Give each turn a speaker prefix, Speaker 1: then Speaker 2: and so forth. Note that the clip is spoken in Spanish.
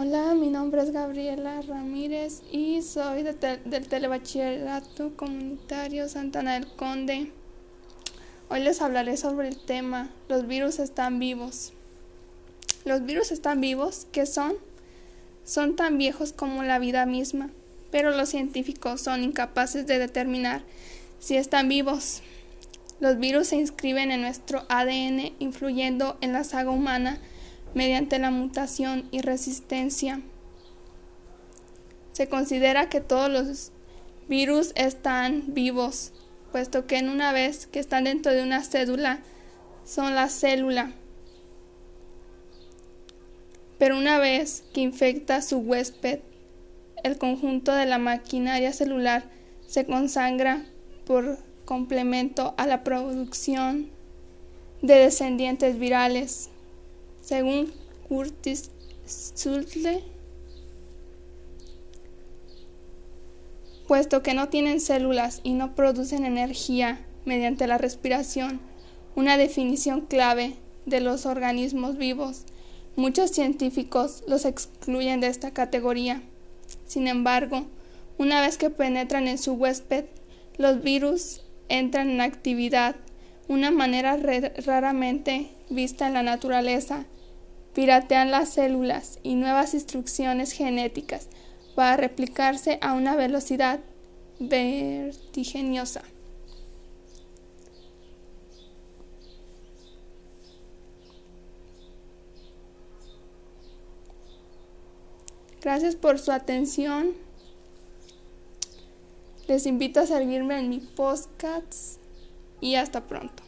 Speaker 1: Hola, mi nombre es Gabriela Ramírez y soy de del Telebachillerato Comunitario Santana del Conde. Hoy les hablaré sobre el tema Los virus están vivos. Los virus están vivos, ¿qué son? Son tan viejos como la vida misma, pero los científicos son incapaces de determinar si están vivos. Los virus se inscriben en nuestro ADN influyendo en la saga humana mediante la mutación y resistencia. Se considera que todos los virus están vivos, puesto que en una vez que están dentro de una cédula, son la célula. Pero una vez que infecta su huésped, el conjunto de la maquinaria celular se consagra por complemento a la producción de descendientes virales. Según Curtis Sultle, puesto que no tienen células y no producen energía mediante la respiración, una definición clave de los organismos vivos, muchos científicos los excluyen de esta categoría. Sin embargo, una vez que penetran en su huésped, los virus entran en actividad, una manera raramente vista en la naturaleza, piratean las células y nuevas instrucciones genéticas para replicarse a una velocidad vertiginosa. Gracias por su atención. Les invito a seguirme en mi podcast y hasta pronto.